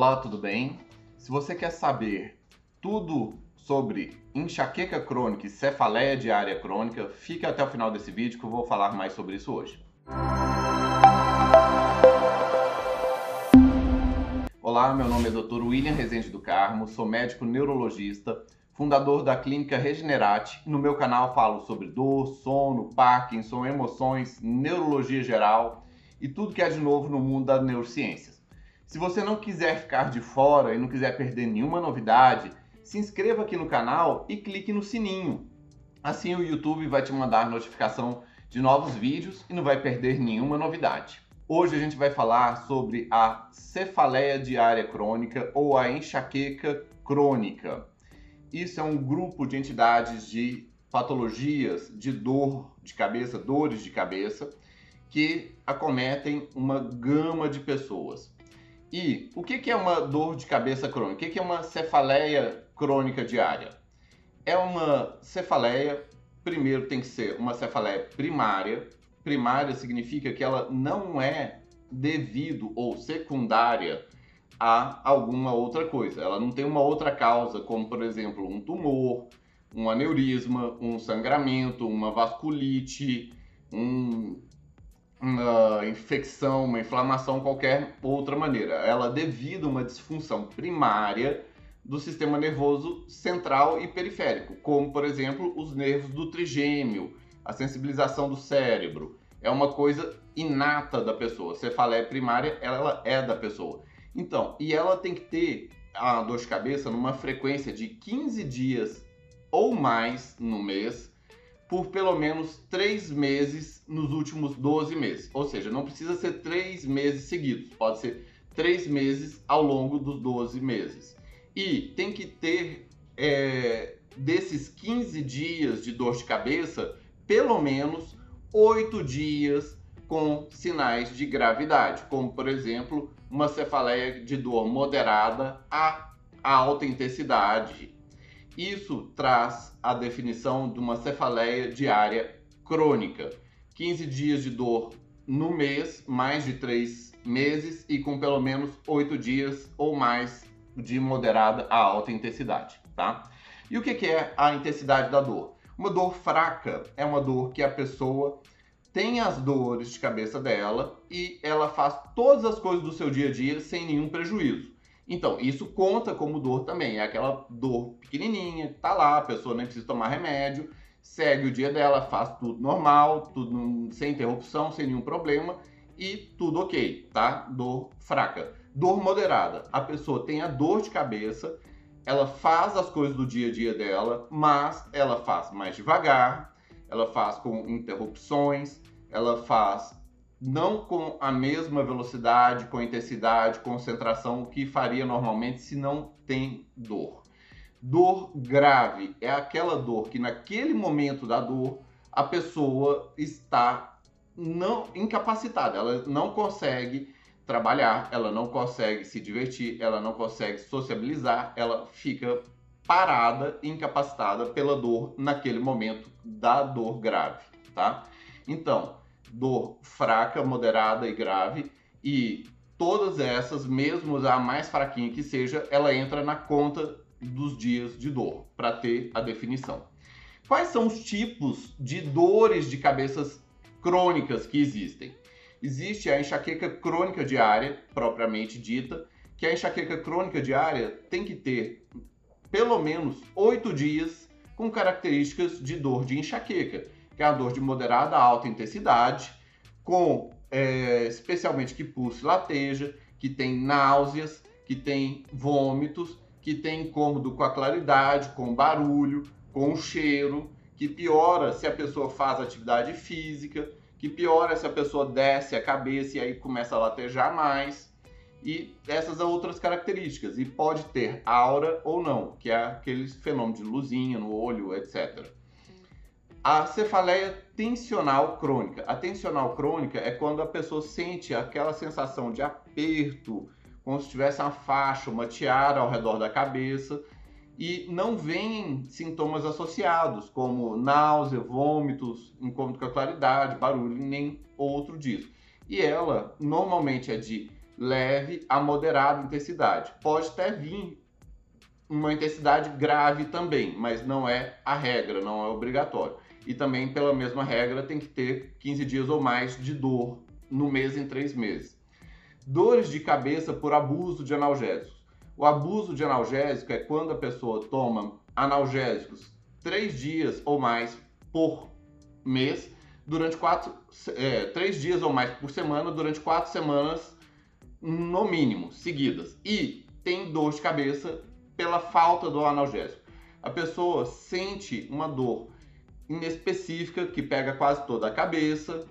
Olá, tudo bem? Se você quer saber tudo sobre enxaqueca crônica e cefaleia diária crônica, fique até o final desse vídeo que eu vou falar mais sobre isso hoje. Olá, meu nome é Dr. William Rezende do Carmo, sou médico neurologista, fundador da clínica Regenerate. No meu canal falo sobre dor, sono, Parkinson, emoções, neurologia geral e tudo que é de novo no mundo das neurociências. Se você não quiser ficar de fora e não quiser perder nenhuma novidade, se inscreva aqui no canal e clique no sininho. Assim o YouTube vai te mandar notificação de novos vídeos e não vai perder nenhuma novidade. Hoje a gente vai falar sobre a cefaleia diária crônica ou a enxaqueca crônica. Isso é um grupo de entidades de patologias de dor de cabeça, dores de cabeça, que acometem uma gama de pessoas. E o que é uma dor de cabeça crônica? O que é uma cefaleia crônica diária? É uma cefaleia, primeiro tem que ser uma cefaleia primária. Primária significa que ela não é devido ou secundária a alguma outra coisa. Ela não tem uma outra causa, como por exemplo um tumor, um aneurisma, um sangramento, uma vasculite, um, uma infecção, uma inflamação, qualquer outra maneira. Ela devido a uma disfunção primária do sistema nervoso central e periférico, como por exemplo os nervos do trigêmeo, a sensibilização do cérebro. É uma coisa inata da pessoa. Cefaleia primária, ela é da pessoa. Então, e ela tem que ter a dor de cabeça numa frequência de 15 dias ou mais no mês, por pelo menos 3 meses nos últimos 12 meses. Ou seja, não precisa ser 3 meses seguidos, pode ser 3 meses ao longo dos 12 meses. E tem que ter, é, desses 15 dias de dor de cabeça, pelo menos 8 dias com sinais de gravidade, como por exemplo uma cefaleia de dor moderada a alta intensidade. Isso traz a definição de uma cefaleia diária crônica. 15 dias de dor no mês, mais de 3 meses e com pelo menos 8 dias ou mais de moderada a alta intensidade, tá? E o que é a intensidade da dor? Uma dor fraca é uma dor que a pessoa tem as dores de cabeça dela e ela faz todas as coisas do seu dia a dia sem nenhum prejuízo. Então, isso conta como dor também. É aquela dor pequenininha, tá lá, a pessoa nem precisa tomar remédio, segue o dia dela, faz tudo normal, tudo sem interrupção, sem nenhum problema e tudo ok, tá? Dor fraca. Dor moderada. A pessoa tem a dor de cabeça, ela faz as coisas do dia a dia dela, mas ela faz mais devagar, ela faz com interrupções, ela faz não com a mesma velocidade, com intensidade, concentração que faria normalmente se não tem dor. Dor grave é aquela dor que naquele momento da dor a pessoa está não incapacitada, ela não consegue trabalhar, ela não consegue se divertir, ela não consegue sociabilizar, ela fica parada, incapacitada pela dor naquele momento da dor grave, tá? Então, dor fraca, moderada e grave e todas essas, mesmo a mais fraquinha que seja, ela entra na conta dos dias de dor para ter a definição. Quais são os tipos de dores de cabeças crônicas que existem? Existe a enxaqueca crônica diária, propriamente dita, que a enxaqueca crônica diária tem que ter pelo menos oito dias com características de dor de enxaqueca, é a dor de moderada a alta intensidade, com é, especialmente que pulse lateja, que tem náuseas, que tem vômitos, que tem incômodo com a claridade, com barulho, com cheiro, que piora se a pessoa faz atividade física, que piora se a pessoa desce a cabeça e aí começa a latejar mais e essas outras características. E pode ter aura ou não, que é aquele fenômeno de luzinha no olho, etc. A cefaleia tensional crônica. A tensional crônica é quando a pessoa sente aquela sensação de aperto, como se tivesse uma faixa, uma tiara ao redor da cabeça, e não vêm sintomas associados, como náusea, vômitos, incômodo com a claridade, barulho, nem outro disso. E ela normalmente é de leve a moderada intensidade. Pode até vir uma intensidade grave também, mas não é a regra, não é obrigatório. E também, pela mesma regra, tem que ter 15 dias ou mais de dor no mês em três meses. Dores de cabeça por abuso de analgésicos. O abuso de analgésico é quando a pessoa toma analgésicos três dias ou mais por mês, durante quatro, é, três dias ou mais por semana, durante quatro semanas, no mínimo, seguidas. E tem dor de cabeça pela falta do analgésico. A pessoa sente uma dor inespecífica que pega quase toda a cabeça,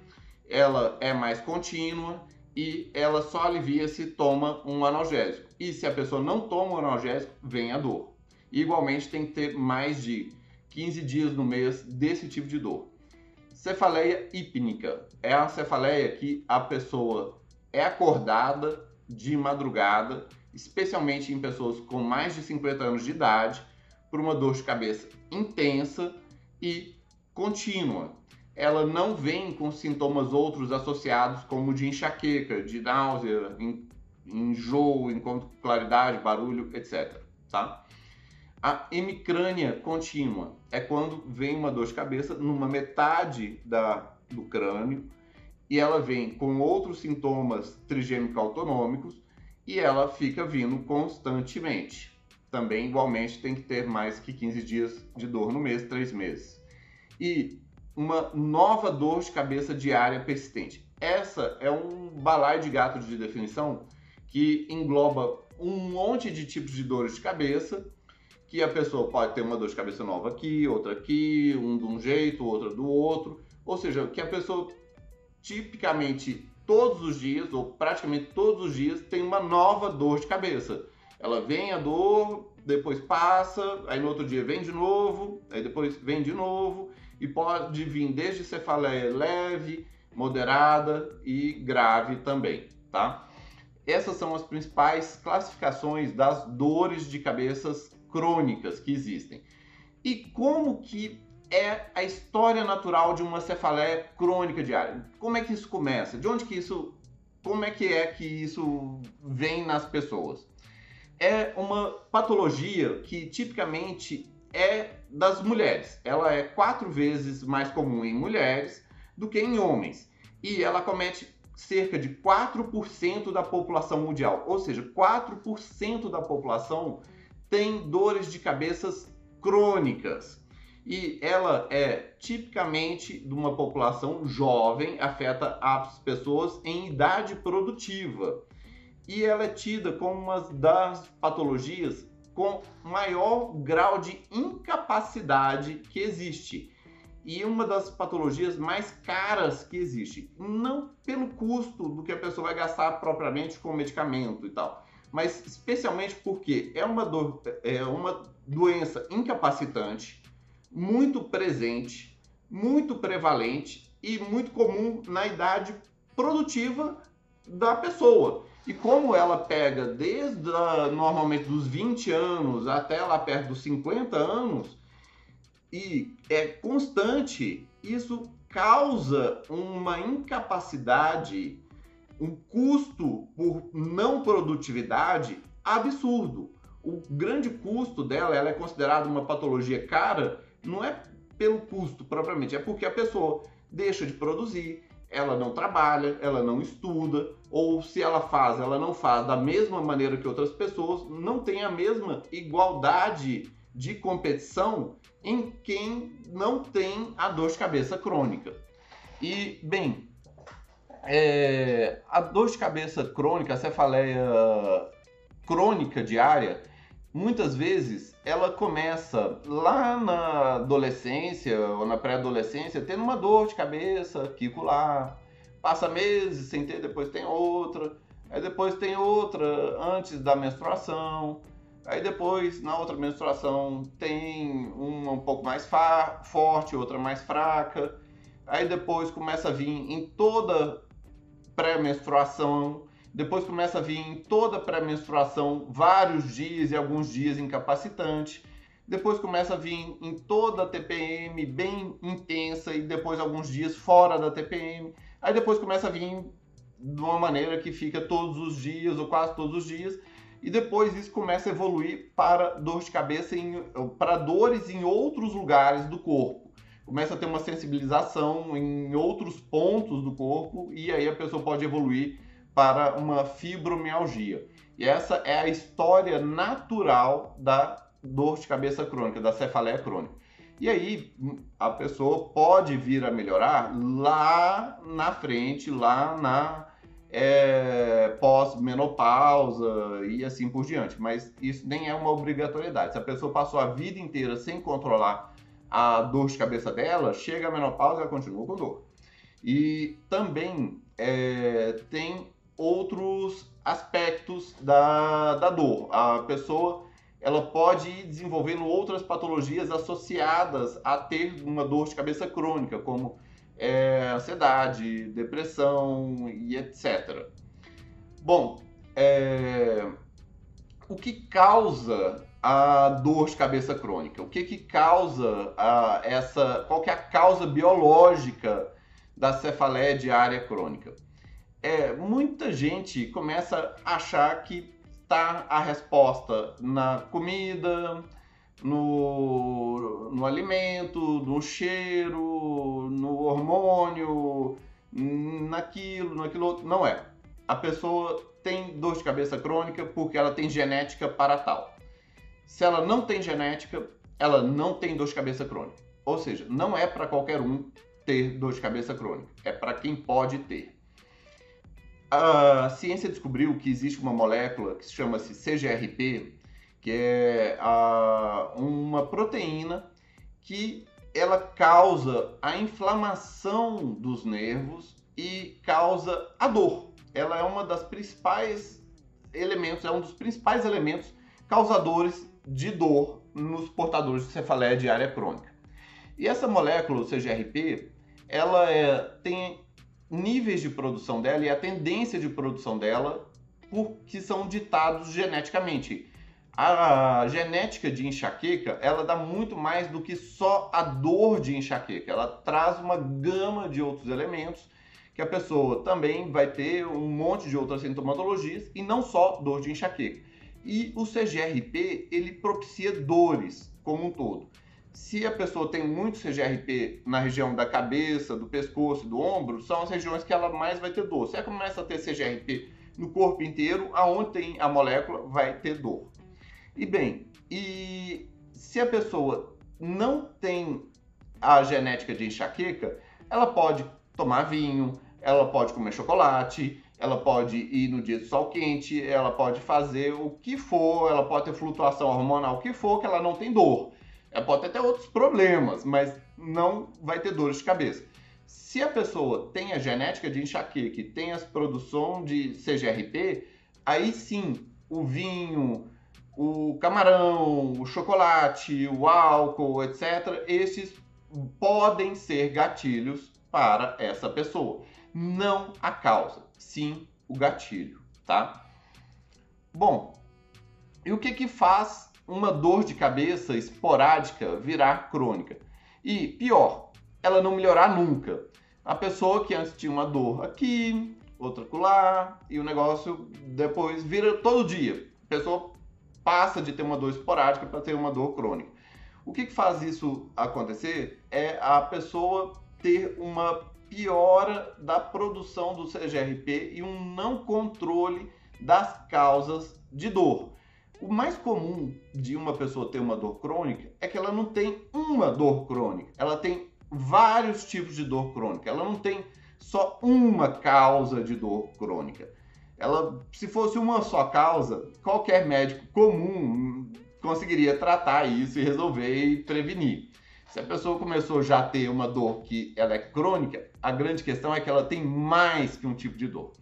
ela é mais contínua e ela só alivia se toma um analgésico. E se a pessoa não toma o analgésico, vem a dor. igualmente tem que ter mais de 15 dias no mês desse tipo de dor. Cefaleia hípnica é a cefaleia que a pessoa é acordada de madrugada especialmente em pessoas com mais de 50 anos de idade, por uma dor de cabeça intensa e contínua. Ela não vem com sintomas outros associados, como de enxaqueca, de náusea, enjoo, encontro com claridade, barulho, etc. Tá? A hemicrânia contínua é quando vem uma dor de cabeça numa metade da, do crânio e ela vem com outros sintomas trigêmico autonômicos e ela fica vindo constantemente. Também, igualmente, tem que ter mais que 15 dias de dor no mês, 3 meses. E uma nova dor de cabeça diária persistente. Essa é um balaio de gato de definição que engloba um monte de tipos de dores de cabeça, que a pessoa pode ter uma dor de cabeça nova aqui, outra aqui, um de um jeito, outra do outro. Ou seja, que a pessoa tipicamente todos os dias, ou praticamente todos os dias, tem uma nova dor de cabeça. Ela vem a dor, depois passa, aí no outro dia vem de novo, aí depois vem de novo, e pode vir desde cefaleia leve, moderada e grave também, tá? Essas são as principais classificações das dores de cabeças crônicas que existem. E como que é a história natural de uma cefaleia crônica diária. Como é que isso começa? De onde que isso, como é que é que isso vem nas pessoas? É uma patologia que tipicamente é das mulheres. Ela é quatro vezes mais comum em mulheres do que em homens. E ela comete cerca de 4% da população mundial. Ou seja, 4% da população tem dores de cabeças crônicas e ela é tipicamente de uma população jovem, afeta as pessoas em idade produtiva. E ela é tida como uma das patologias com maior grau de incapacidade que existe. E uma das patologias mais caras que existe. Não pelo custo do que a pessoa vai gastar propriamente com medicamento e tal, mas especialmente porque é uma, do, é uma doença incapacitante muito presente, muito prevalente e muito comum na idade produtiva da pessoa. E como ela pega desde a, normalmente dos 20 anos até lá perto dos 50 anos e é constante, isso causa uma incapacidade, um custo por não produtividade absurdo. O grande custo dela, ela é considerada uma patologia cara não é pelo custo propriamente, é porque a pessoa deixa de produzir, ela não trabalha, ela não estuda, ou se ela faz, ela não faz da mesma maneira que outras pessoas, não tem a mesma igualdade de competição em quem não tem a dor de cabeça crônica. E, bem, é, a dor de cabeça crônica, a cefaleia crônica diária, muitas vezes ela começa lá na adolescência ou na pré-adolescência tendo uma dor de cabeça lá, passa meses sem ter, depois tem outra, aí depois tem outra antes da menstruação, aí depois na outra menstruação tem uma um pouco mais forte, outra mais fraca, aí depois começa a vir em toda pré-menstruação depois começa a vir em toda pré-menstruação vários dias e alguns dias incapacitante. Depois começa a vir em toda TPM bem intensa e depois alguns dias fora da TPM. Aí depois começa a vir de uma maneira que fica todos os dias ou quase todos os dias, e depois isso começa a evoluir para dor de cabeça, em, para dores em outros lugares do corpo. Começa a ter uma sensibilização em outros pontos do corpo e aí a pessoa pode evoluir para uma fibromialgia. E essa é a história natural da dor de cabeça crônica, da cefaleia crônica. E aí a pessoa pode vir a melhorar lá na frente, lá na é, pós-menopausa e assim por diante. Mas isso nem é uma obrigatoriedade. Se a pessoa passou a vida inteira sem controlar a dor de cabeça dela, chega a menopausa e ela continua com dor. E também é, tem outros aspectos da, da dor. A pessoa ela pode ir desenvolvendo outras patologias associadas a ter uma dor de cabeça crônica, como é, ansiedade, depressão e etc. Bom, é, o que causa a dor de cabeça crônica? O que, que causa a, essa? Qual que é a causa biológica da cefaleia diária crônica? É, muita gente começa a achar que está a resposta na comida, no, no alimento, no cheiro, no hormônio, naquilo, naquilo outro. Não é. A pessoa tem dor de cabeça crônica porque ela tem genética para tal. Se ela não tem genética, ela não tem dor de cabeça crônica. Ou seja, não é para qualquer um ter dor de cabeça crônica, é para quem pode ter. A ciência descobriu que existe uma molécula que se chama-se CGRP, que é a, uma proteína que ela causa a inflamação dos nervos e causa a dor. Ela é uma das principais elementos, é um dos principais elementos causadores de dor nos portadores de cefaleia diária crônica. E essa molécula, o CGRP, ela é, tem níveis de produção dela e a tendência de produção dela por, que são ditados geneticamente a genética de enxaqueca, ela dá muito mais do que só a dor de enxaqueca. Ela traz uma gama de outros elementos que a pessoa também vai ter um monte de outras sintomatologias e não só dor de enxaqueca. E o CGRP, ele propicia dores como um todo. Se a pessoa tem muito CGRP na região da cabeça, do pescoço, do ombro, são as regiões que ela mais vai ter dor. Se ela começa a ter CGRP no corpo inteiro, aonde tem a molécula, vai ter dor. E bem, e se a pessoa não tem a genética de enxaqueca, ela pode tomar vinho, ela pode comer chocolate, ela pode ir no dia de sol quente, ela pode fazer o que for, ela pode ter flutuação hormonal, o que for, que ela não tem dor. Ela pode ter até outros problemas, mas não vai ter dores de cabeça. Se a pessoa tem a genética de enxaqueca e tem a produção de CGRP, aí sim o vinho, o camarão, o chocolate, o álcool, etc., esses podem ser gatilhos para essa pessoa. Não a causa, sim o gatilho, tá? Bom, e o que que faz uma dor de cabeça esporádica virar crônica? E pior, ela não melhorar nunca. A pessoa que antes tinha uma dor aqui, outra colar, e o negócio depois vira todo dia. A pessoa passa de ter uma dor esporádica para ter uma dor crônica. O que, que faz isso acontecer é a pessoa ter uma piora da produção do CGRP e um não controle das causas de dor. O mais comum de uma pessoa ter uma dor crônica é que ela não tem uma dor crônica, ela tem vários tipos de dor crônica, ela não tem só uma causa de dor crônica ela, se fosse uma só causa, qualquer médico comum conseguiria tratar isso e resolver e prevenir. Se a pessoa começou já a ter uma dor que ela é crônica, a grande questão é que ela tem mais que um tipo de dor.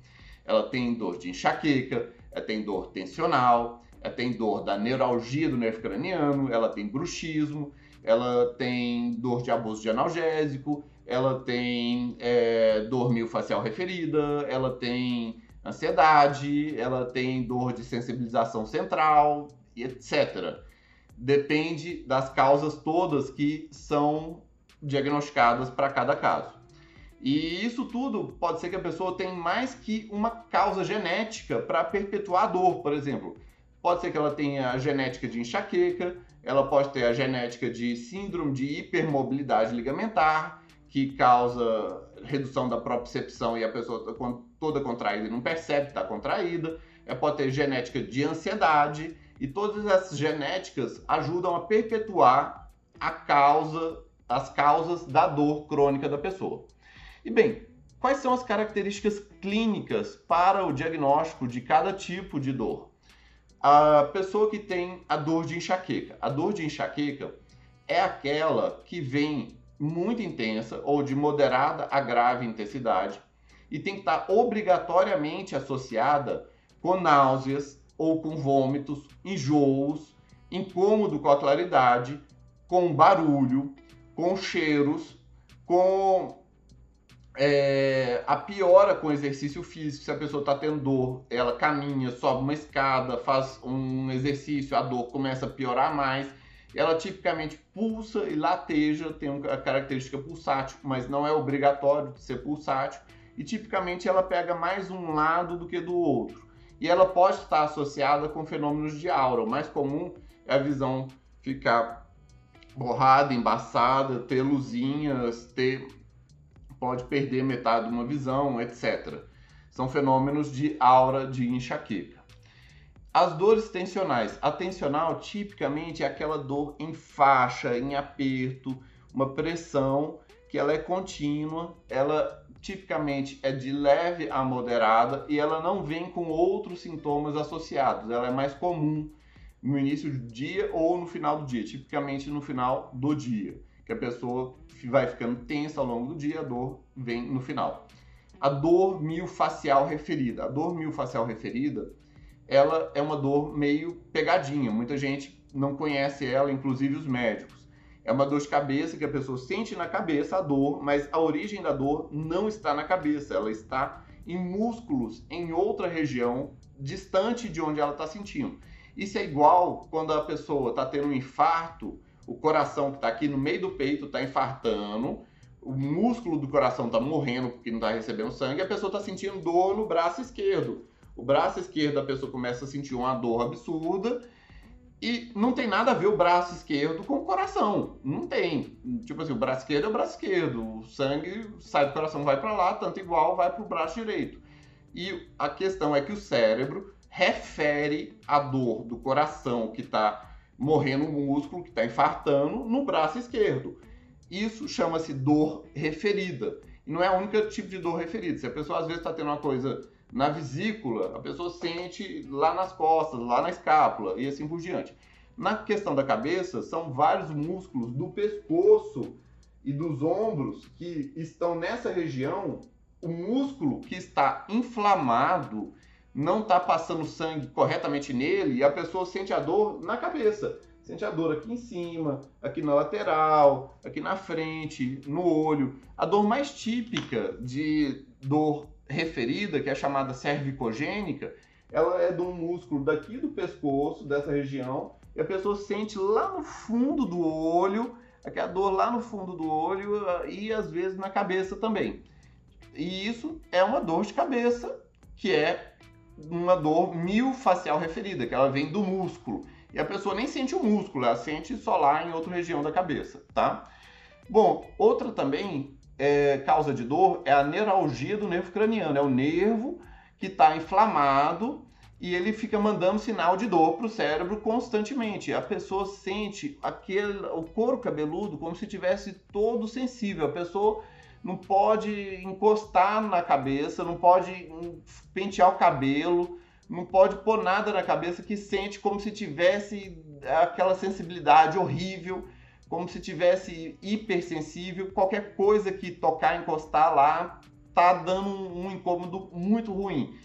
Ela tem dor de enxaqueca, ela tem dor tensional, ela tem dor da neuralgia do nervo craniano, ela tem bruxismo, ela tem dor de abuso de analgésico, ela tem é, dor miofascial referida, ela tem ansiedade, ela tem dor de sensibilização central, etc. Depende das causas todas que são diagnosticadas para cada caso. E isso tudo pode ser que a pessoa tenha mais que uma causa genética para perpetuar a dor, por exemplo. Pode ser que ela tenha a genética de enxaqueca, ela pode ter a genética de síndrome de hipermobilidade ligamentar, que causa redução da propriocepção e a pessoa tá toda contraída e não percebe que está contraída. Ela pode ter genética de ansiedade e todas essas genéticas ajudam a perpetuar a causa, as causas da dor crônica da pessoa. E bem, quais são as características clínicas para o diagnóstico de cada tipo de dor? A pessoa que tem a dor de enxaqueca. A dor de enxaqueca é aquela que vem muito intensa ou de moderada a grave intensidade e tem que estar obrigatoriamente associada com náuseas ou com vômitos, enjoos, incômodo com a claridade, com barulho, com cheiros, com é, a piora com exercício físico. Se a pessoa está tendo dor, ela caminha, sobe uma escada, faz um exercício, a dor começa a piorar mais. Ela tipicamente pulsa e lateja, tem a característica pulsátil, mas não é obrigatório ser pulsátil. E tipicamente ela pega mais um lado do que do outro. E ela pode estar associada com fenômenos de aura. O mais comum é a visão ficar borrada, embaçada, ter luzinhas, ter pode perder metade de uma visão, etc. São fenômenos de aura de enxaqueca. As dores tensionais. A tensional tipicamente é aquela dor em faixa, em aperto, uma pressão que ela é contínua, ela tipicamente é de leve a moderada e ela não vem com outros sintomas associados. Ela é mais comum no início do dia ou no final do dia, tipicamente no final do dia que a pessoa vai ficando tensa ao longo do dia, a dor vem no final. A dor miofascial referida. A dor miofascial referida, ela é uma dor meio pegadinha. Muita gente não conhece ela, inclusive os médicos. É uma dor de cabeça que a pessoa sente na cabeça a dor, mas a origem da dor não está na cabeça, ela está em músculos em outra região distante de onde ela está sentindo. Isso é igual quando a pessoa está tendo um infarto o coração que está aqui no meio do peito está infartando, o músculo do coração está morrendo porque não está recebendo sangue, a pessoa está sentindo dor no braço esquerdo. O braço esquerdo, a pessoa começa a sentir uma dor absurda e não tem nada a ver o braço esquerdo com o coração. Não tem. Tipo assim, o braço esquerdo é o braço esquerdo. O sangue sai do coração, vai para lá, tanto igual vai para o braço direito. E a questão é que o cérebro refere a dor do coração que está morrendo um músculo que está infartando no braço esquerdo. Isso chama-se dor referida. E não é a única tipo de dor referida. Se a pessoa às vezes está tendo uma coisa na vesícula, a pessoa sente lá nas costas, lá na escápula e assim por diante. Na questão da cabeça, são vários músculos do pescoço e dos ombros que estão nessa região. O músculo que está inflamado não está passando sangue corretamente nele e a pessoa sente a dor na cabeça. Sente a dor aqui em cima, aqui na lateral, aqui na frente, no olho. A dor mais típica de dor referida, que é chamada cervicogênica, ela é de um músculo daqui do pescoço, dessa região, e a pessoa sente lá no fundo do olho, aquela dor lá no fundo do olho e às vezes na cabeça também. E isso é uma dor de cabeça que é uma dor miofascial referida, que ela vem do músculo. E a pessoa nem sente o músculo, ela sente só lá em outra região da cabeça, tá? Bom, outra também é, causa de dor é a neuralgia do nervo craniano. É o nervo que está inflamado e ele fica mandando sinal de dor para o cérebro constantemente. A pessoa sente aquele, o couro cabeludo como se tivesse todo sensível. A pessoa não pode encostar na cabeça, não pode pentear o cabelo, não pode pôr nada na cabeça que sente como se tivesse aquela sensibilidade horrível, como se tivesse hipersensível, qualquer coisa que tocar, encostar lá, tá dando um incômodo muito ruim.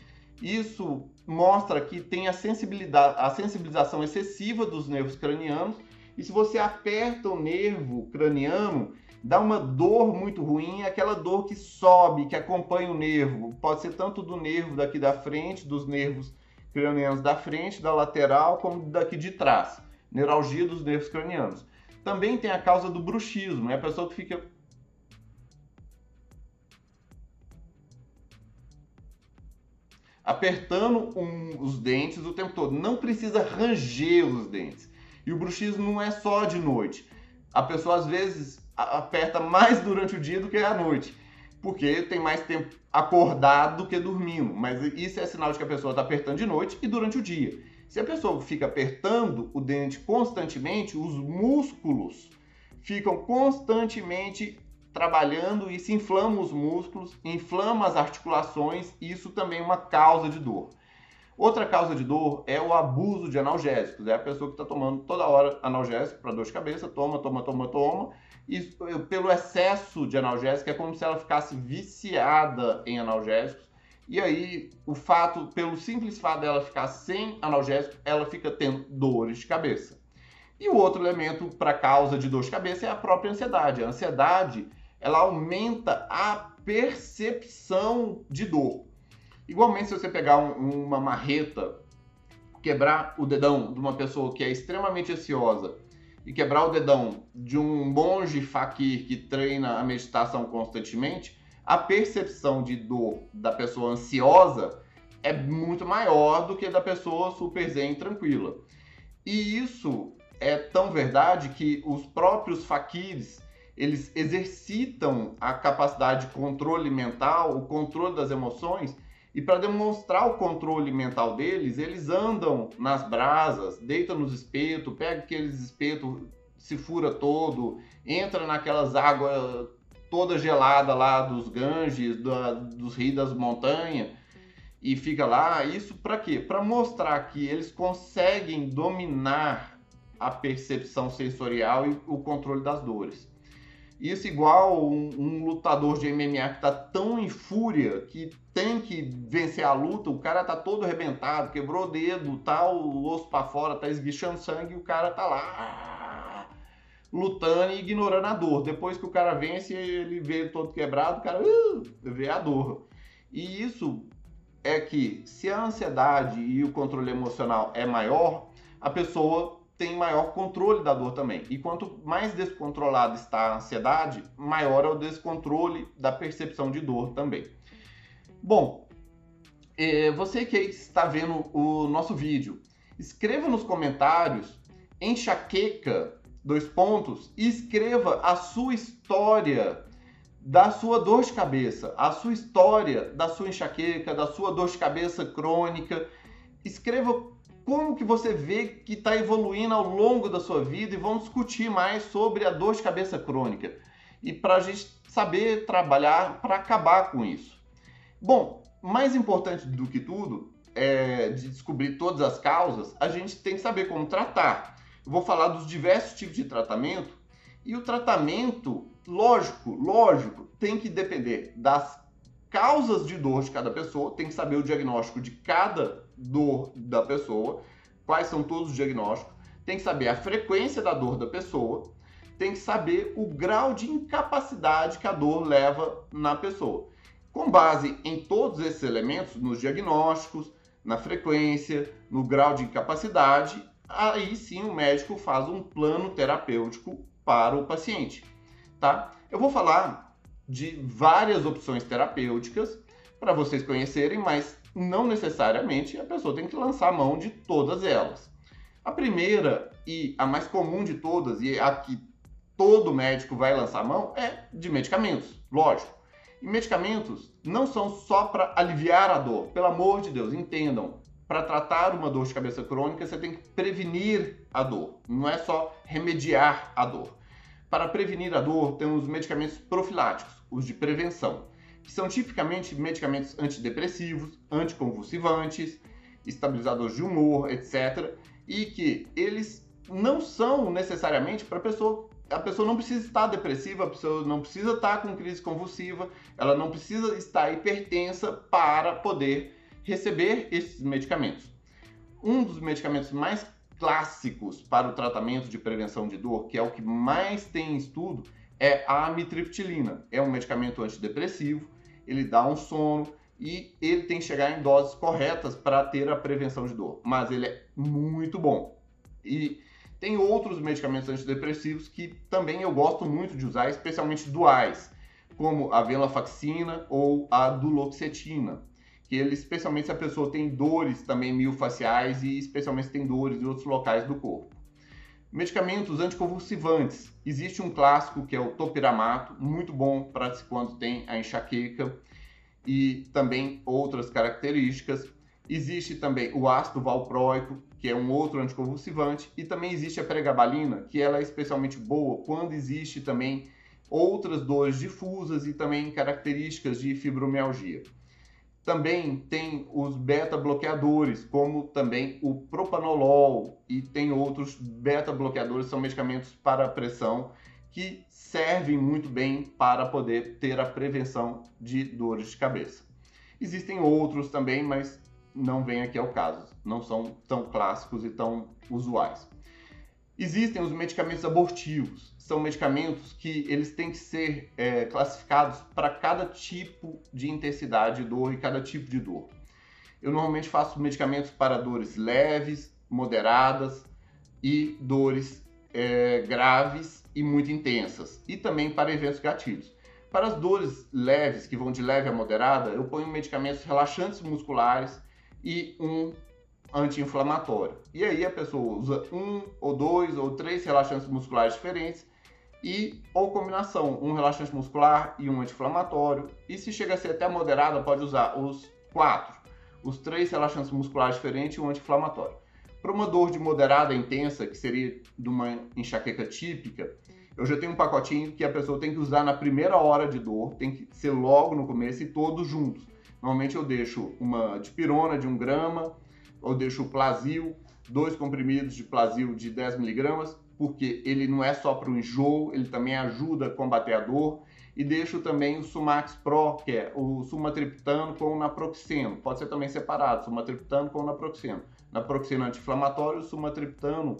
Isso mostra que tem a sensibilidade, a sensibilização excessiva dos nervos cranianos, e se você aperta o nervo craniano, dá uma dor muito ruim, é aquela dor que sobe, que acompanha o nervo. Pode ser tanto do nervo daqui da frente, dos nervos cranianos da frente, da lateral, como daqui de trás. Neuralgia dos nervos cranianos. Também tem a causa do bruxismo, é a pessoa que fica apertando um, os dentes o tempo todo. Não precisa ranger os dentes. E o bruxismo não é só de noite. A pessoa às vezes aperta mais durante o dia do que à noite, porque tem mais tempo acordado do que dormindo. Mas isso é sinal de que a pessoa está apertando de noite e durante o dia. Se a pessoa fica apertando o dente constantemente, os músculos ficam constantemente trabalhando e se inflamam os músculos, inflama as articulações, e isso também é uma causa de dor. Outra causa de dor é o abuso de analgésicos. É a pessoa que está tomando toda hora analgésico para dor de cabeça, toma, toma, toma, toma. E pelo excesso de analgésico é como se ela ficasse viciada em analgésicos. E aí, o fato, pelo simples fato dela ficar sem analgésico, ela fica tendo dores de cabeça. E o outro elemento para causa de dor de cabeça é a própria ansiedade. A ansiedade, ela aumenta a percepção de dor. Igualmente, se você pegar um, uma marreta, quebrar o dedão de uma pessoa que é extremamente ansiosa e quebrar o dedão de um monge fakir que treina a meditação constantemente, a percepção de dor da pessoa ansiosa é muito maior do que da pessoa super zen tranquila. E isso é tão verdade que os próprios faquires eles exercitam a capacidade de controle mental, o controle das emoções, e para demonstrar o controle mental deles, eles andam nas brasas, deitam nos espetos, pega aqueles espetos, se fura todo, entra naquelas águas toda gelada lá dos Ganges, do, dos rios das montanhas e fica lá. Isso para quê? Para mostrar que eles conseguem dominar a percepção sensorial e o controle das dores. Isso igual um, um, lutador de MMA que tá tão em fúria que tem que vencer a luta, o cara tá todo arrebentado, quebrou o dedo, tá o osso para fora, tá esguichando sangue e o cara tá lá lutando e ignorando a dor. Depois que o cara vence, ele vê todo quebrado, o cara uh, vê a dor. E isso é que se a ansiedade e o controle emocional é maior, a pessoa tem maior controle da dor também. E quanto mais descontrolada está a ansiedade, maior é o descontrole da percepção de dor também. Bom, é, você que está vendo o nosso vídeo, escreva nos comentários enxaqueca, dois pontos, e escreva a sua história da sua dor de cabeça, a sua história da sua enxaqueca, da sua dor de cabeça crônica. Escreva como que você vê que está evoluindo ao longo da sua vida e vamos discutir mais sobre a dor de cabeça crônica e para a gente saber trabalhar para acabar com isso. Bom, mais importante do que tudo é de descobrir todas as causas, a gente tem que saber como tratar. Eu vou falar dos diversos tipos de tratamento e o tratamento, lógico, lógico, tem que depender das causas de dor de cada pessoa, tem que saber o diagnóstico de cada dor da pessoa, quais são todos os diagnósticos, tem que saber a frequência da dor da pessoa, tem que saber o grau de incapacidade que a dor leva na pessoa. Com base em todos esses elementos, nos diagnósticos, na frequência, no grau de incapacidade, aí sim o médico faz um plano terapêutico para o paciente, tá? Eu vou falar de várias opções terapêuticas para vocês conhecerem, mas não necessariamente a pessoa tem que lançar mão de todas elas. A primeira e a mais comum de todas, e a que todo médico vai lançar mão, é de medicamentos, lógico. E medicamentos não são só para aliviar a dor, pelo amor de Deus, entendam. Para tratar uma dor de cabeça crônica, você tem que prevenir a dor, não é só remediar a dor. Para prevenir a dor, temos medicamentos profiláticos, os de prevenção, que são tipicamente medicamentos antidepressivos, anticonvulsivantes, estabilizadores de humor, etc. E que eles não são necessariamente para a pessoa. A pessoa não precisa estar depressiva, a pessoa não precisa estar com crise convulsiva, ela não precisa estar hipertensa para poder receber esses medicamentos. Um dos medicamentos mais clássicos para o tratamento de prevenção de dor, que é o que mais tem estudo, é a amitriptilina. É um medicamento antidepressivo, ele dá um sono e ele tem que chegar em doses corretas para ter a prevenção de dor, mas ele é muito bom. E tem outros medicamentos antidepressivos que também eu gosto muito de usar, especialmente duais, como a venlafaxina ou a duloxetina, que ele, especialmente se a pessoa tem dores também miofaciais e especialmente se tem dores em outros locais do corpo. Medicamentos anticonvulsivantes. Existe um clássico que é o topiramato, muito bom para quando tem a enxaqueca e também outras características. Existe também o ácido valproico, que é um outro anticonvulsivante, e também existe a pregabalina, que ela é especialmente boa quando existe também outras dores difusas e também características de fibromialgia. Também tem os beta-bloqueadores, como também o propanolol e tem outros beta-bloqueadores, são medicamentos para pressão que servem muito bem para poder ter a prevenção de dores de cabeça. Existem outros também, mas não vem aqui ao caso, não são tão clássicos e tão usuais. Existem os medicamentos abortivos, são medicamentos que eles têm que ser é, classificados para cada tipo de intensidade de dor e cada tipo de dor. Eu normalmente faço medicamentos para dores leves, moderadas e dores é, graves e muito intensas, e também para eventos gatilhos. Para as dores leves, que vão de leve a moderada, eu ponho medicamentos relaxantes musculares e um anti-inflamatório. E aí a pessoa usa um ou dois ou três relaxantes musculares diferentes e ou combinação, um relaxante muscular e um anti-inflamatório. E se chega a ser até moderada, pode usar os quatro, os três relaxantes musculares diferentes e um anti-inflamatório. Para uma dor de moderada intensa, que seria de uma enxaqueca típica, eu já tenho um pacotinho que a pessoa tem que usar na primeira hora de dor, tem que ser logo no começo e todos juntos. Normalmente eu deixo uma dipirona de 1 grama, eu deixo o Plasil, dois comprimidos de Plasil de 10 miligramas, porque ele não é só para o enjoo, ele também ajuda a combater a dor. E deixo também o Sumax Pro, que é o sumatriptano com naproxeno. Pode ser também separado, sumatriptano com naproxeno. Naproxeno anti-inflamatório, o sumatriptano,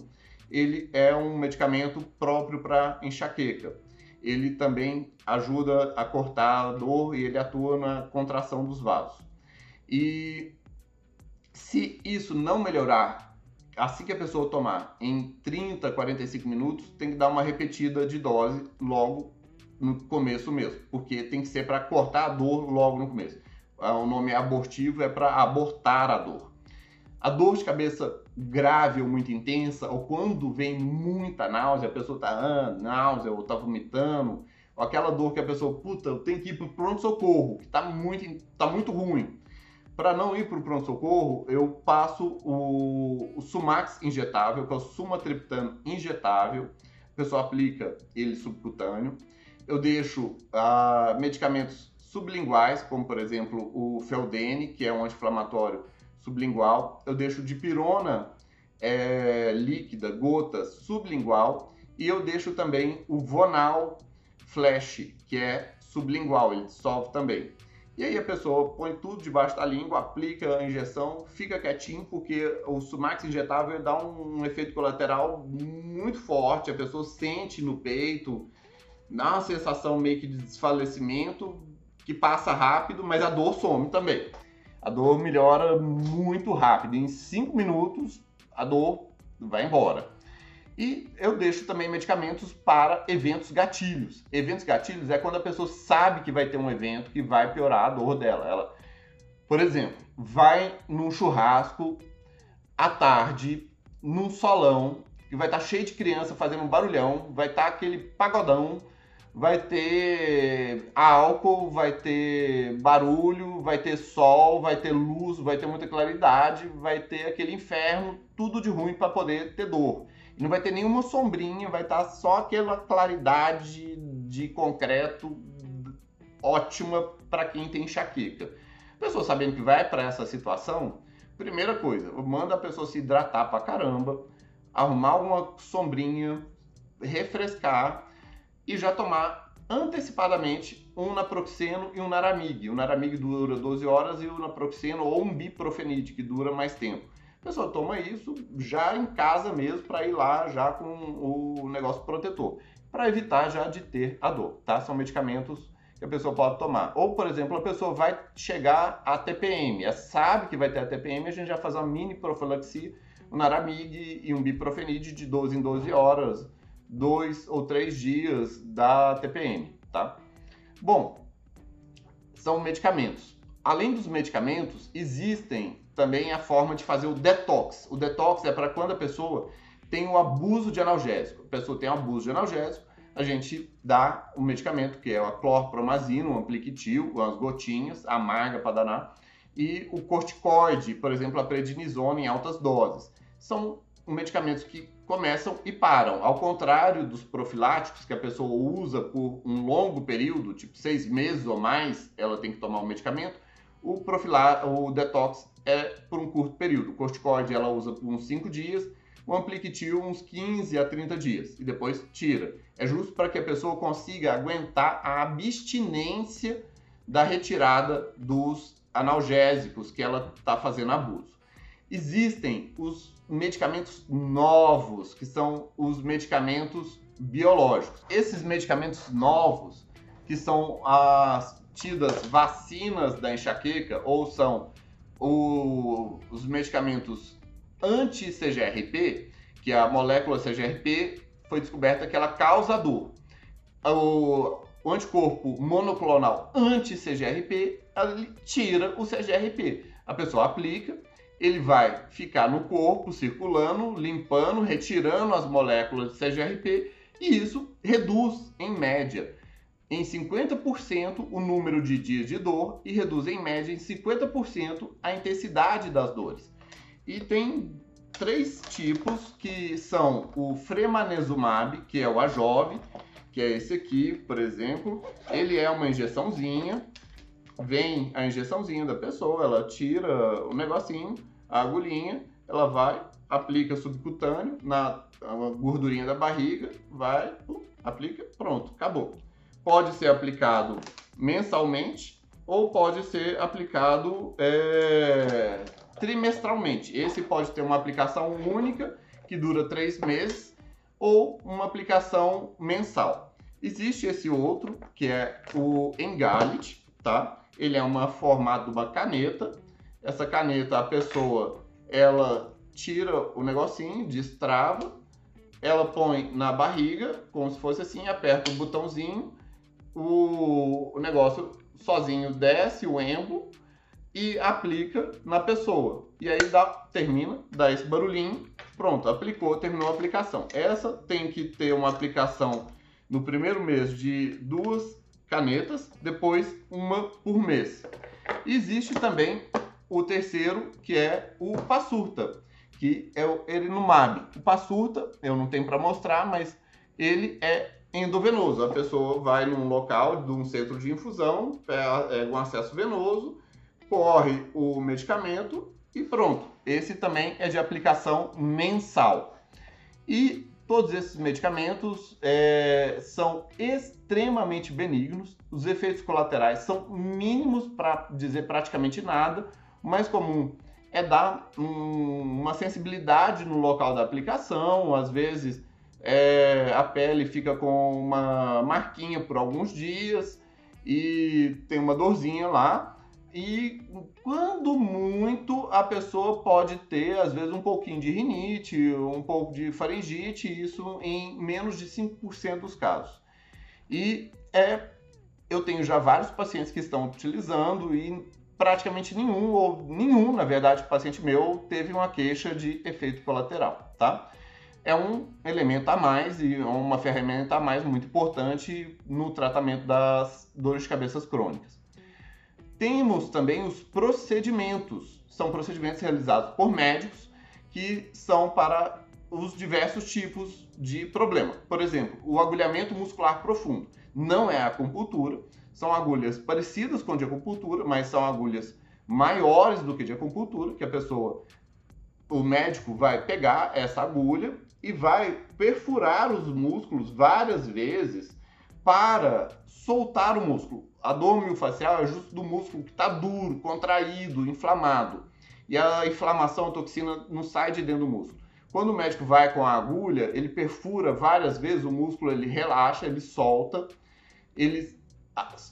ele é um medicamento próprio para enxaqueca. Ele também ajuda a cortar a dor e ele atua na contração dos vasos. E se isso não melhorar, assim que a pessoa tomar em 30, 45 minutos, tem que dar uma repetida de dose logo no começo mesmo, porque tem que ser para cortar a dor logo no começo. Ah, o nome abortivo é para abortar a dor. A dor de cabeça grave ou muito intensa, ou quando vem muita náusea, a pessoa está ah, náusea ou está vomitando, ou aquela dor que a pessoa, puta, eu tenho que ir para pronto-socorro, que está muito, tá muito ruim para não ir para o pronto-socorro, eu passo o, o, Sumax injetável, que é o sumatriptano injetável. A pessoa aplica ele subcutâneo. Eu deixo ah, medicamentos sublinguais, como por exemplo o Feldene, que é um anti-inflamatório sublingual. Eu deixo dipirona é, líquida, gotas, sublingual. E eu deixo também o Vonal Flash, que é sublingual, ele dissolve também. E aí a pessoa põe tudo debaixo da língua, aplica a injeção, fica quietinho, porque o Sumax injetável dá um, efeito colateral muito forte, a pessoa sente no peito, dá uma sensação meio que de desfalecimento, que passa rápido, mas a dor some também. A dor melhora muito rápido, em 5 minutos a dor vai embora. E eu deixo também medicamentos para eventos gatilhos. Eventos gatilhos é quando a pessoa sabe que vai ter um evento que vai piorar a dor dela. Ela, por exemplo, vai num churrasco à tarde, num solão, que vai estar cheio de criança fazendo um barulhão, vai estar aquele pagodão, vai ter álcool, vai ter barulho, vai ter sol, vai ter luz, vai ter muita claridade, vai ter aquele inferno, tudo de ruim para poder ter dor. Não vai ter nenhuma sombrinha, vai estar só aquela claridade de concreto ótima para quem tem enxaqueca. Pessoa sabendo que vai para essa situação, primeira coisa, manda a pessoa se hidratar para caramba, arrumar uma sombrinha, refrescar e já tomar antecipadamente um naproxeno e um naramig. O naramig dura 12 horas e o naproxeno ou um bipronid que dura mais tempo. A pessoa toma isso já em casa mesmo para ir lá já com o negócio protetor, para evitar já de ter a dor, tá? São medicamentos que a pessoa pode tomar. Ou, por exemplo, a pessoa vai chegar a TPM, ela sabe que vai ter a TPM, a gente já faz uma mini profilaxia, um naramig e um biprofenid de 12 em 12 horas, dois ou três dias da TPM, tá? Bom, são medicamentos. além dos medicamentos, existem também a forma de fazer o detox. O detox é para quando a pessoa tem o abuso de analgésico. A pessoa tem o abuso de analgésico, a gente dá o medicamento que é o clorpromazina, o ampliquitil, as gotinhas, amarga para danar, e o corticoide, por exemplo, a prednisona em altas doses. São medicamentos que começam e param. Ao contrário dos profiláticos que a pessoa usa por um longo período, tipo seis meses ou mais, ela tem que tomar o medicamento. O profilá o detox é por um curto período. O corticoide ela usa por uns 5 dias, o ampliquitil uns 15 a 30 dias e depois tira. É justo para que a pessoa consiga aguentar a abstinência da retirada dos analgésicos que ela está fazendo abuso. Existem os medicamentos novos, que são os medicamentos biológicos. Esses medicamentos novos, que são as tidas vacinas da enxaqueca, ou são o, os medicamentos anti-CGRP, que a molécula CGRP foi descoberta que ela causa dor. O, o anticorpo monoclonal anti-CGRP tira o CGRP. A pessoa aplica, ele vai ficar no corpo circulando, limpando, retirando as moléculas de CGRP e isso reduz, em média, em 50% o número de dias de dor e reduz em média em 50% a intensidade das dores. E tem três tipos que são o fremanezumab, que é o Ajove, que é esse aqui, por exemplo. Ele é uma injeçãozinha, vem a injeçãozinha da pessoa, ela tira o negocinho, a agulhinha, ela vai, aplica subcutâneo na gordurinha da barriga, vai, aplica, pronto, acabou pode ser aplicado mensalmente ou pode ser aplicado é, trimestralmente. Esse pode ter uma aplicação única que dura três meses ou uma aplicação mensal. Existe esse outro que é o Engalit, tá? Ele é uma formato de uma caneta. Essa caneta a pessoa ela tira o negocinho, destrava, ela põe na barriga, como se fosse assim, aperta o botãozinho, o, o negócio sozinho desce o embo e aplica na pessoa. E aí dá, termina, dá esse barulhinho, pronto, aplicou, terminou a aplicação. Essa tem que ter uma aplicação no primeiro mês de duas canetas, depois uma por mês. Existe também o terceiro, que é o Passurta, que é o Erinumab. O Passurta, eu não tenho para mostrar, mas ele é endovenoso. A pessoa vai num local de um centro de infusão, é, um acesso venoso, corre o medicamento e pronto. Esse também é de aplicação mensal. E todos esses medicamentos é, são extremamente benignos, os efeitos colaterais são mínimos para dizer praticamente nada. O mais comum é dar um, uma sensibilidade no local da aplicação, às vezes é, a pele fica com uma marquinha por alguns dias e tem uma dorzinha lá. E quando muito, a pessoa pode ter, às vezes, um pouquinho de rinite, um pouco de faringite, isso em menos de 5% dos casos. E é, eu tenho já vários pacientes que estão utilizando e praticamente nenhum, ou nenhum, na verdade, paciente meu teve uma queixa de efeito colateral, tá? É um elemento a mais e uma ferramenta a mais muito importante no tratamento das dores de cabeças crônicas. Temos também os procedimentos. São procedimentos realizados por médicos que são para os diversos tipos de problema. Por exemplo, o agulhamento muscular profundo. Não é acupuntura, são agulhas parecidas com de acupuntura, mas são agulhas maiores do que de acupuntura, que a pessoa, o médico vai pegar essa agulha e vai perfurar os músculos várias vezes para soltar o músculo. A dor miofascial é justo do músculo que está duro, contraído, inflamado. E a inflamação, a toxina não sai de dentro do músculo. Quando o médico vai com a agulha, ele perfura várias vezes o músculo, ele relaxa, ele solta, ele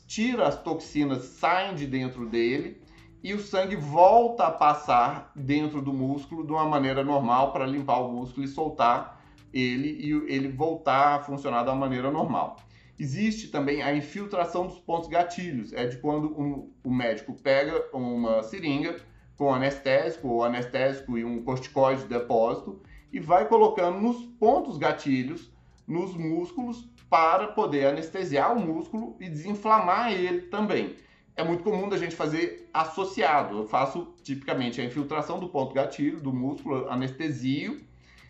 tira as toxinas, saem de dentro dele e o sangue volta a passar dentro do músculo de uma maneira normal para limpar o músculo e soltar ele e ele voltar a funcionar da maneira normal. Existe também a infiltração dos pontos gatilhos, é de quando um, o médico pega uma seringa com anestésico ou anestésico e um corticoide de depósito e vai colocando nos pontos gatilhos, nos músculos, para poder anestesiar o músculo e desinflamar ele também. É muito comum da gente fazer associado. Eu faço tipicamente a infiltração do ponto gatilho, do músculo, anestesio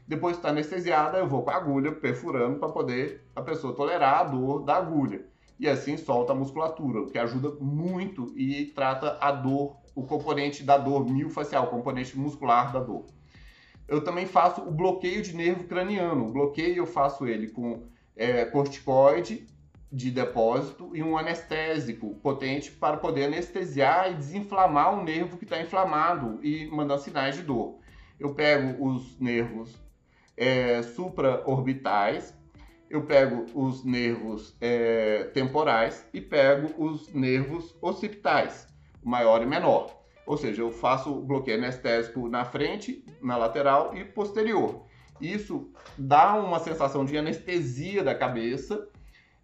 depois que está anestesiada, eu vou com a agulha perfurando para poder a pessoa tolerar a dor da agulha. E assim solta a musculatura, o que ajuda muito e trata a dor, o componente da dor miofascial, o componente muscular da dor. Eu também faço o bloqueio de nervo craniano. O bloqueio eu faço ele com é, corticoide de depósito e um anestésico potente para poder anestesiar e desinflamar o nervo que está inflamado e mandar sinais de dor. Eu pego os nervos é, supraorbitais, eu pego os nervos é, temporais e pego os nervos occipitais, maior e menor. Ou seja, eu faço bloqueio anestésico na frente, na lateral e posterior. Isso dá uma sensação de anestesia da cabeça,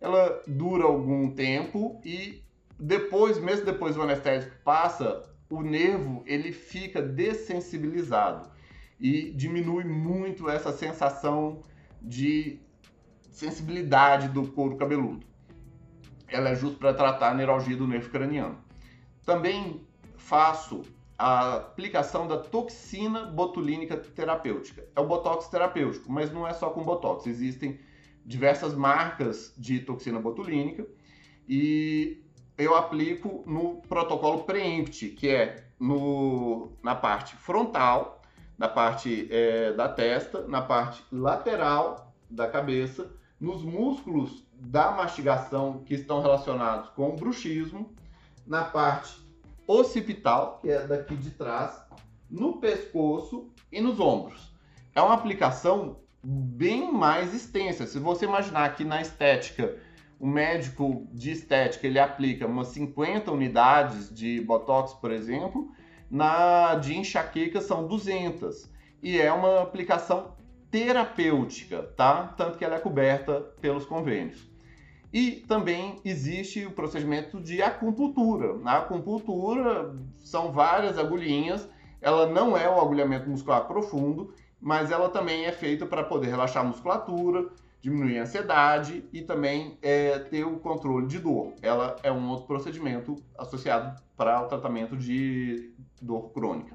ela dura algum tempo e depois, mesmo depois do anestésico passa, o nervo ele fica dessensibilizado e diminui muito essa sensação de sensibilidade do couro cabeludo. Ela é justo para tratar a neuralgia do nervo craniano. Também faço a aplicação da toxina botulínica terapêutica. É o botox terapêutico, mas não é só com botox. Existem diversas marcas de toxina botulínica e eu aplico no protocolo Preempt, que é no, na parte frontal na parte é, da testa, na parte lateral da cabeça, nos músculos da mastigação que estão relacionados com o bruxismo, na parte occipital, que é daqui de trás, no pescoço e nos ombros. É uma aplicação bem mais extensa. Se você imaginar que na estética, o médico de estética ele aplica umas 50 unidades de botox, por exemplo, na de enxaqueca são 200 e é uma aplicação terapêutica, tá? Tanto que ela é coberta pelos convênios. E também existe o procedimento de acupuntura. Na acupuntura são várias agulhinhas, ela não é o agulhamento muscular profundo, mas ela também é feita para poder relaxar a musculatura, diminuir a ansiedade e também é, ter o controle de dor. Ela é um outro procedimento associado para o tratamento de dor crônica.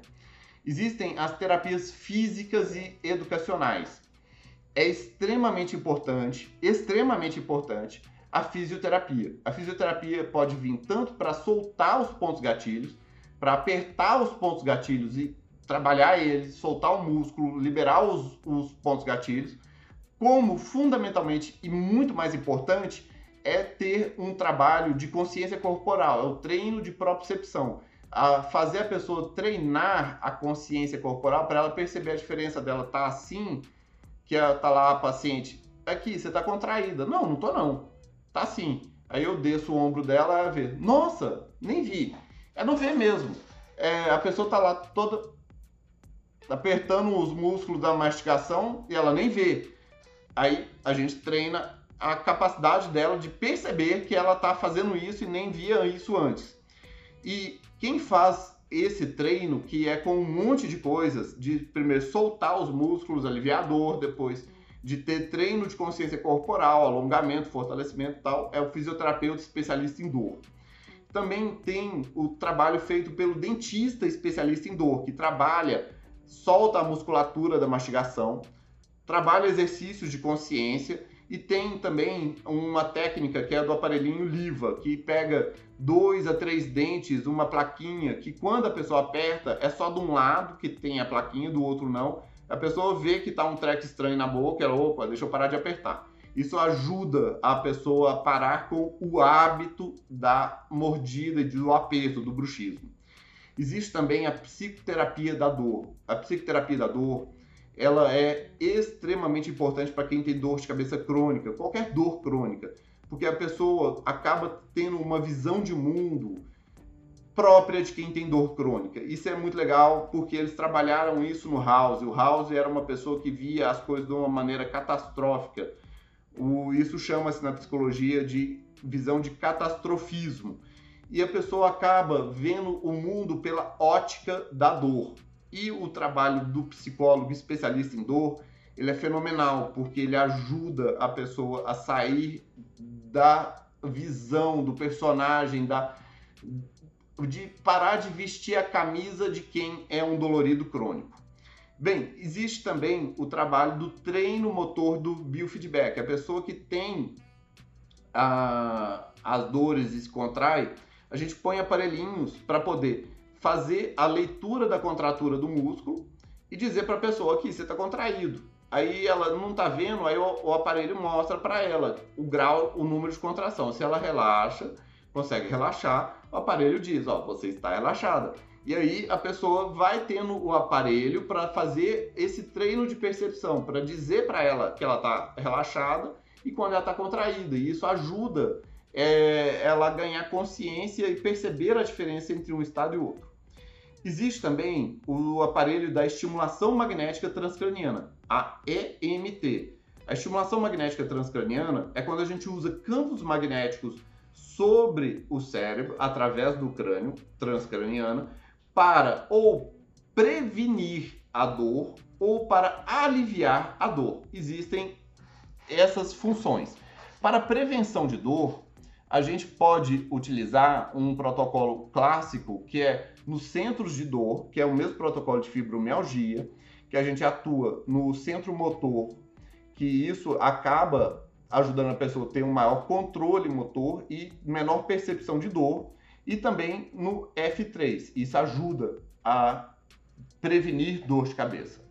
Existem as terapias físicas e educacionais. É extremamente importante, extremamente importante, a fisioterapia. A fisioterapia pode vir tanto para soltar os pontos gatilhos, para apertar os pontos gatilhos e trabalhar eles, soltar o músculo, liberar os, os pontos gatilhos, como fundamentalmente e muito mais importante é ter um trabalho de consciência corporal, é o treino de propriocepção. A fazer a pessoa treinar a consciência corporal para ela perceber a diferença dela tá assim, que ela tá lá a paciente, aqui, você tá contraída. Não, não tô não. Tá assim. Aí eu desço o ombro dela e ver. Nossa, nem vi. É não ver mesmo. É, a pessoa tá lá toda apertando os músculos da mastigação e ela nem vê. Aí a gente treina a capacidade dela de perceber que ela está fazendo isso e nem via isso antes. E quem faz esse treino, que é com um monte de coisas, de primeiro soltar os músculos, aliviar a dor, depois de ter treino de consciência corporal, alongamento, fortalecimento e tal, é o fisioterapeuta especialista em dor. Também tem o trabalho feito pelo dentista especialista em dor, que trabalha, solta a musculatura da mastigação, trabalha exercícios de consciência e tem também uma técnica que é do aparelhinho Liva, que pega dois a três dentes, uma plaquinha, que quando a pessoa aperta é só de um lado que tem a plaquinha, do outro não. A pessoa vê que tá um treco estranho na boca, ela, opa, deixa eu parar de apertar. Isso ajuda a pessoa a parar com o hábito da mordida do aperto, do bruxismo. Existe também a psicoterapia da dor. A psicoterapia da dor ela é extremamente importante para quem tem dor de cabeça crônica, qualquer dor crônica, porque a pessoa acaba tendo uma visão de mundo própria de quem tem dor crônica. Isso é muito legal porque eles trabalharam isso no House. O House era uma pessoa que via as coisas de uma maneira catastrófica. O, isso chama-se na psicologia de visão de catastrofismo. E a pessoa acaba vendo o mundo pela ótica da dor. E o trabalho do psicólogo especialista em dor, ele é fenomenal, porque ele ajuda a pessoa a sair da visão do personagem, da de parar de vestir a camisa de quem é um dolorido crônico. Bem, existe também o trabalho do treino motor do biofeedback. A pessoa que tem a, as dores e se contrai, a gente põe aparelhinhos para poder fazer a leitura da contratura do músculo e dizer para a pessoa que você está contraído. Aí ela não está vendo, aí o, o aparelho mostra para ela o grau, o número de contração. Se ela relaxa, consegue relaxar, o aparelho diz, ó, você está relaxada. E aí a pessoa vai tendo o aparelho para fazer esse treino de percepção, para dizer para ela que ela está relaxada e quando ela está contraída. E isso ajuda é, ela ganhar consciência e perceber a diferença entre um estado e outro. Existe também o aparelho da estimulação magnética transcraniana, a EMT. A estimulação magnética transcraniana é quando a gente usa campos magnéticos sobre o cérebro através do crânio transcraniano para ou prevenir a dor ou para aliviar a dor. Existem essas funções. Para prevenção de dor, a gente pode utilizar um protocolo clássico que é nos centros de dor, que é o mesmo protocolo de fibromialgia, que a gente atua no centro motor, que isso acaba ajudando a pessoa a ter um maior controle motor e menor percepção de dor, e também no F3. Isso ajuda a prevenir dor de cabeça.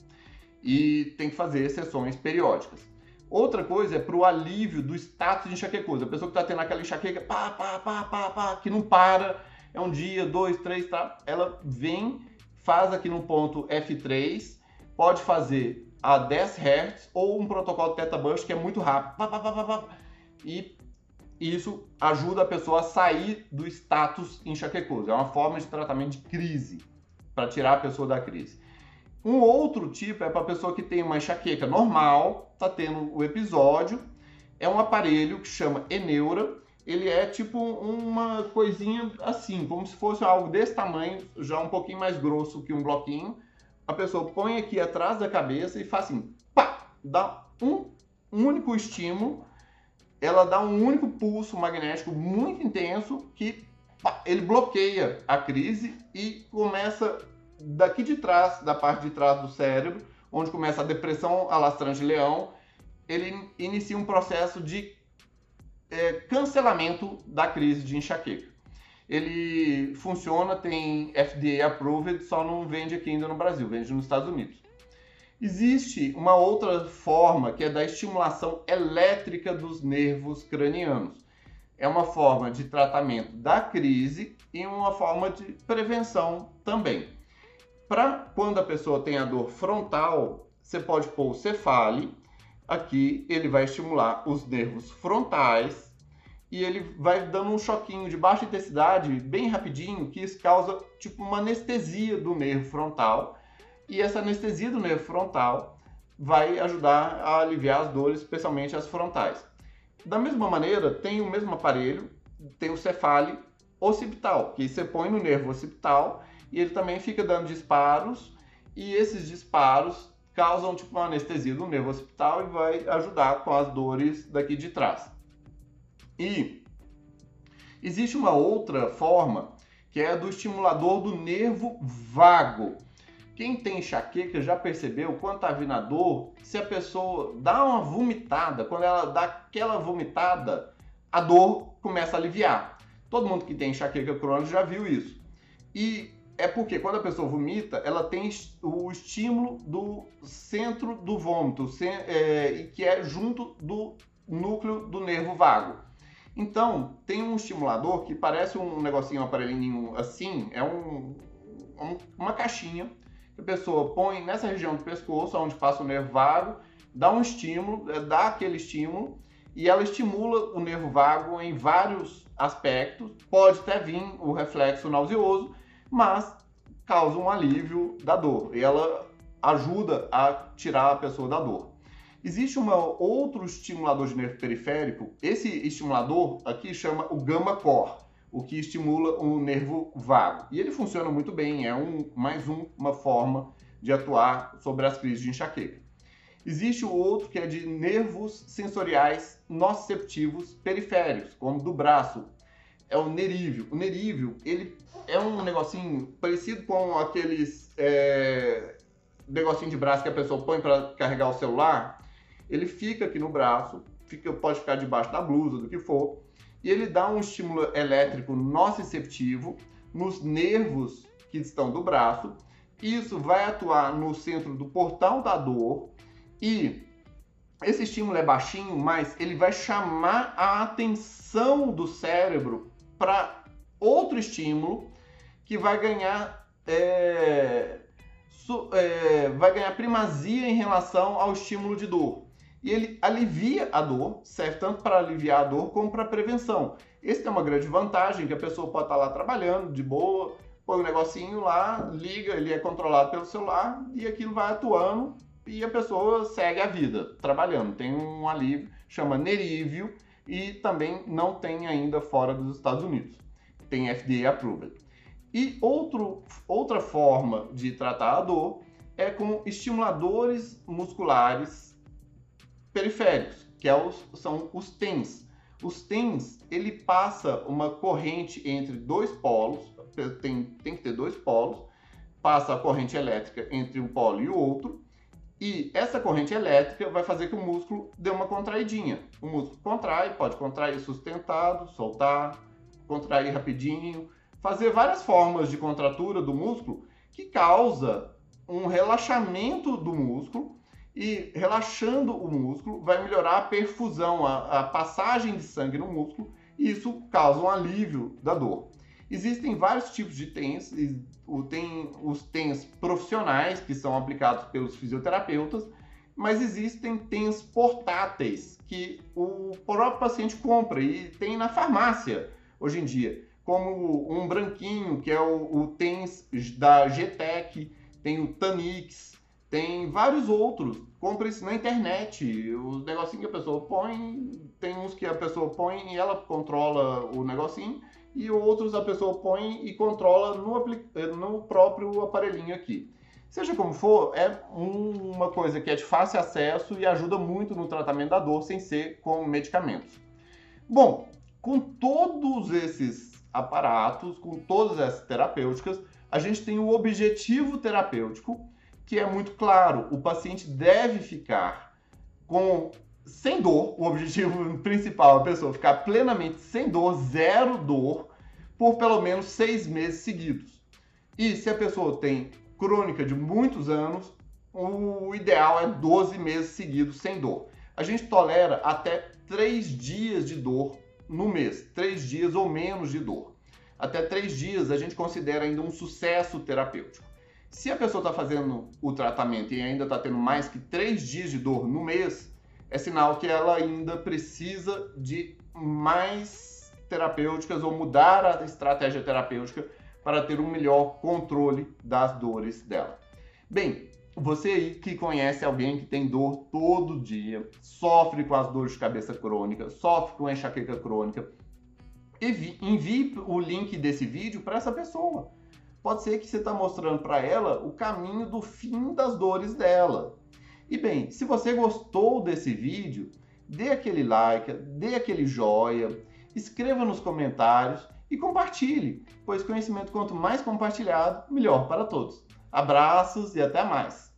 E tem que fazer sessões periódicas. Outra coisa é para o alívio do status de enxaquecosa. A pessoa que está tendo aquela enxaqueca, pá, pá, pá, pá, pá, que não para, é um dia, dois, três, tá? Ela vem, faz aqui no ponto F3, pode fazer a 10 Hz ou um protocolo Theta Burst que é muito rápido. Pá, pá, pá, e isso ajuda a pessoa a sair do status enxaquecoso. É uma forma de tratamento de crise, para tirar a pessoa da crise. Um outro tipo é para a pessoa que tem uma enxaqueca normal, está tendo o episódio, é um aparelho que chama Eneura. Ele é tipo uma coisinha assim, como se fosse algo desse tamanho, já um pouquinho mais grosso que um bloquinho, a pessoa põe aqui atrás da cabeça e faz assim, pá, dá um único estímulo, ela dá um único pulso magnético muito intenso que pá, ele bloqueia a crise e começa daqui de trás, da parte de trás do cérebro, onde começa a depressão alastrante de leão, ele inicia um processo de é, cancelamento da crise de enxaqueca ele funciona, tem FDA approved, só não vende aqui ainda no Brasil, vende nos Estados Unidos. Existe uma outra forma que é da estimulação elétrica dos nervos cranianos. É uma forma de tratamento da crise e uma forma de prevenção também. Para quando a pessoa tem a dor frontal, você pode pôr o cefale. Aqui ele vai estimular os nervos frontais e ele vai dando um choquinho de baixa intensidade, bem rapidinho, que isso causa tipo uma anestesia do nervo frontal. E essa anestesia do nervo frontal vai ajudar a aliviar as dores, especialmente as frontais. Da mesma maneira, tem o mesmo aparelho, tem o cefale occipital, que você põe no nervo occipital e ele também fica dando disparos e esses disparos causam tipo uma anestesia do nervo occipital e vai ajudar com as dores daqui de trás. E existe uma outra forma que é a do estimulador do nervo vago. Quem tem enxaqueca já percebeu quando está vindo a dor, se a pessoa dá uma vomitada, quando ela dá aquela vomitada, a dor começa a aliviar. Todo mundo que tem enxaqueca crônica já viu isso. E é porque quando a pessoa vomita, ela tem o estímulo do centro do vômito, é, que é junto do núcleo do nervo vago. Então, tem um estimulador que parece um negocinho, um aparelhinho assim, é um, um, uma caixinha que a pessoa põe nessa região do pescoço, onde passa o nervo vago, dá um estímulo, é, dá aquele estímulo e ela estimula o nervo vago em vários aspectos. Pode até vir o reflexo nauseoso, mas causa um alívio da dor e ela ajuda a tirar a pessoa da dor. Existe um outro estimulador de nervo periférico. Esse estimulador aqui chama o gamma core, o que estimula o nervo vago. E ele funciona muito bem, é um, mais um, uma forma de atuar sobre as crises de enxaqueca. Existe o outro que é de nervos sensoriais nociceptivos periféricos, como do braço. É o nerívio. O nerívio, ele é um negocinho parecido com aqueles é, negocinho de braço que a pessoa põe para carregar o celular. Ele fica aqui no braço, fica, pode ficar debaixo da blusa, do que for, e ele dá um estímulo elétrico nociceptivo nos nervos que estão do braço. Isso vai atuar no centro do portal da dor e esse estímulo é baixinho, mas ele vai chamar a atenção do cérebro para outro estímulo que vai ganhar é, su, é, vai ganhar primazia em relação ao estímulo de dor. E ele alivia a dor, serve tanto para aliviar a dor como para prevenção. Esse é uma grande vantagem, que a pessoa pode estar lá trabalhando de boa, põe um negocinho lá, liga, ele é controlado pelo celular e aquilo vai atuando e a pessoa segue a vida trabalhando. Tem um alívio, chama Nerívio e também não tem ainda fora dos Estados Unidos. Tem FDA approved. E outro, outra forma de tratar a dor é com estimuladores musculares periféricos, que é os, são os TENS. Os TENS, ele passa uma corrente entre dois polos, tem, tem que ter dois polos, passa a corrente elétrica entre um polo e o outro, e essa corrente elétrica vai fazer que o músculo dê uma contraidinha. O músculo contrai, pode contrair sustentado, soltar, contrair rapidinho, fazer várias formas de contratura do músculo que causa um relaxamento do músculo e relaxando o músculo vai melhorar a perfusão, a, a passagem de sangue no músculo e isso causa um alívio da dor. Existem vários tipos de TENS, tem os TENS profissionais, que são aplicados pelos fisioterapeutas, mas existem TENS portáteis, que o próprio paciente compra e tem na farmácia hoje em dia, como um branquinho, que é o, o TENS da GTEC, tem o Tanix, tem vários outros. Compra isso na internet. Os negocinhos que a pessoa põe, tem uns que a pessoa põe e ela controla o negocinho e outros a pessoa põe e controla no, no próprio aparelhinho aqui. Seja como for, é uma coisa que é de fácil acesso e ajuda muito no tratamento da dor sem ser com medicamentos. Bom, com todos esses aparatos, com todas essas terapêuticas, a gente tem o objetivo terapêutico, que é muito claro. O paciente deve ficar com sem dor, o objetivo principal é a pessoa ficar plenamente sem dor, zero dor, por pelo menos seis meses seguidos. E se a pessoa tem crônica de muitos anos, o ideal é 12 meses seguidos sem dor. A gente tolera até 3 dias de dor no mês, 3 dias ou menos de dor. Até 3 dias a gente considera ainda um sucesso terapêutico. Se a pessoa está fazendo o tratamento e ainda está tendo mais que 3 dias de dor no mês, é sinal que ela ainda precisa de mais terapêuticas ou mudar a estratégia terapêutica para ter um melhor controle das dores dela. Bem, você aí que conhece alguém que tem dor todo dia, sofre com as dores de cabeça crônica, sofre com enxaqueca crônica, envie o link desse vídeo para essa pessoa. Pode ser que você está mostrando para ela o caminho do fim das dores dela. E bem, se você gostou desse vídeo, dê aquele like, dê aquele joia, escreva nos comentários e compartilhe, pois conhecimento quanto mais compartilhado, melhor para todos. Abraços e até mais!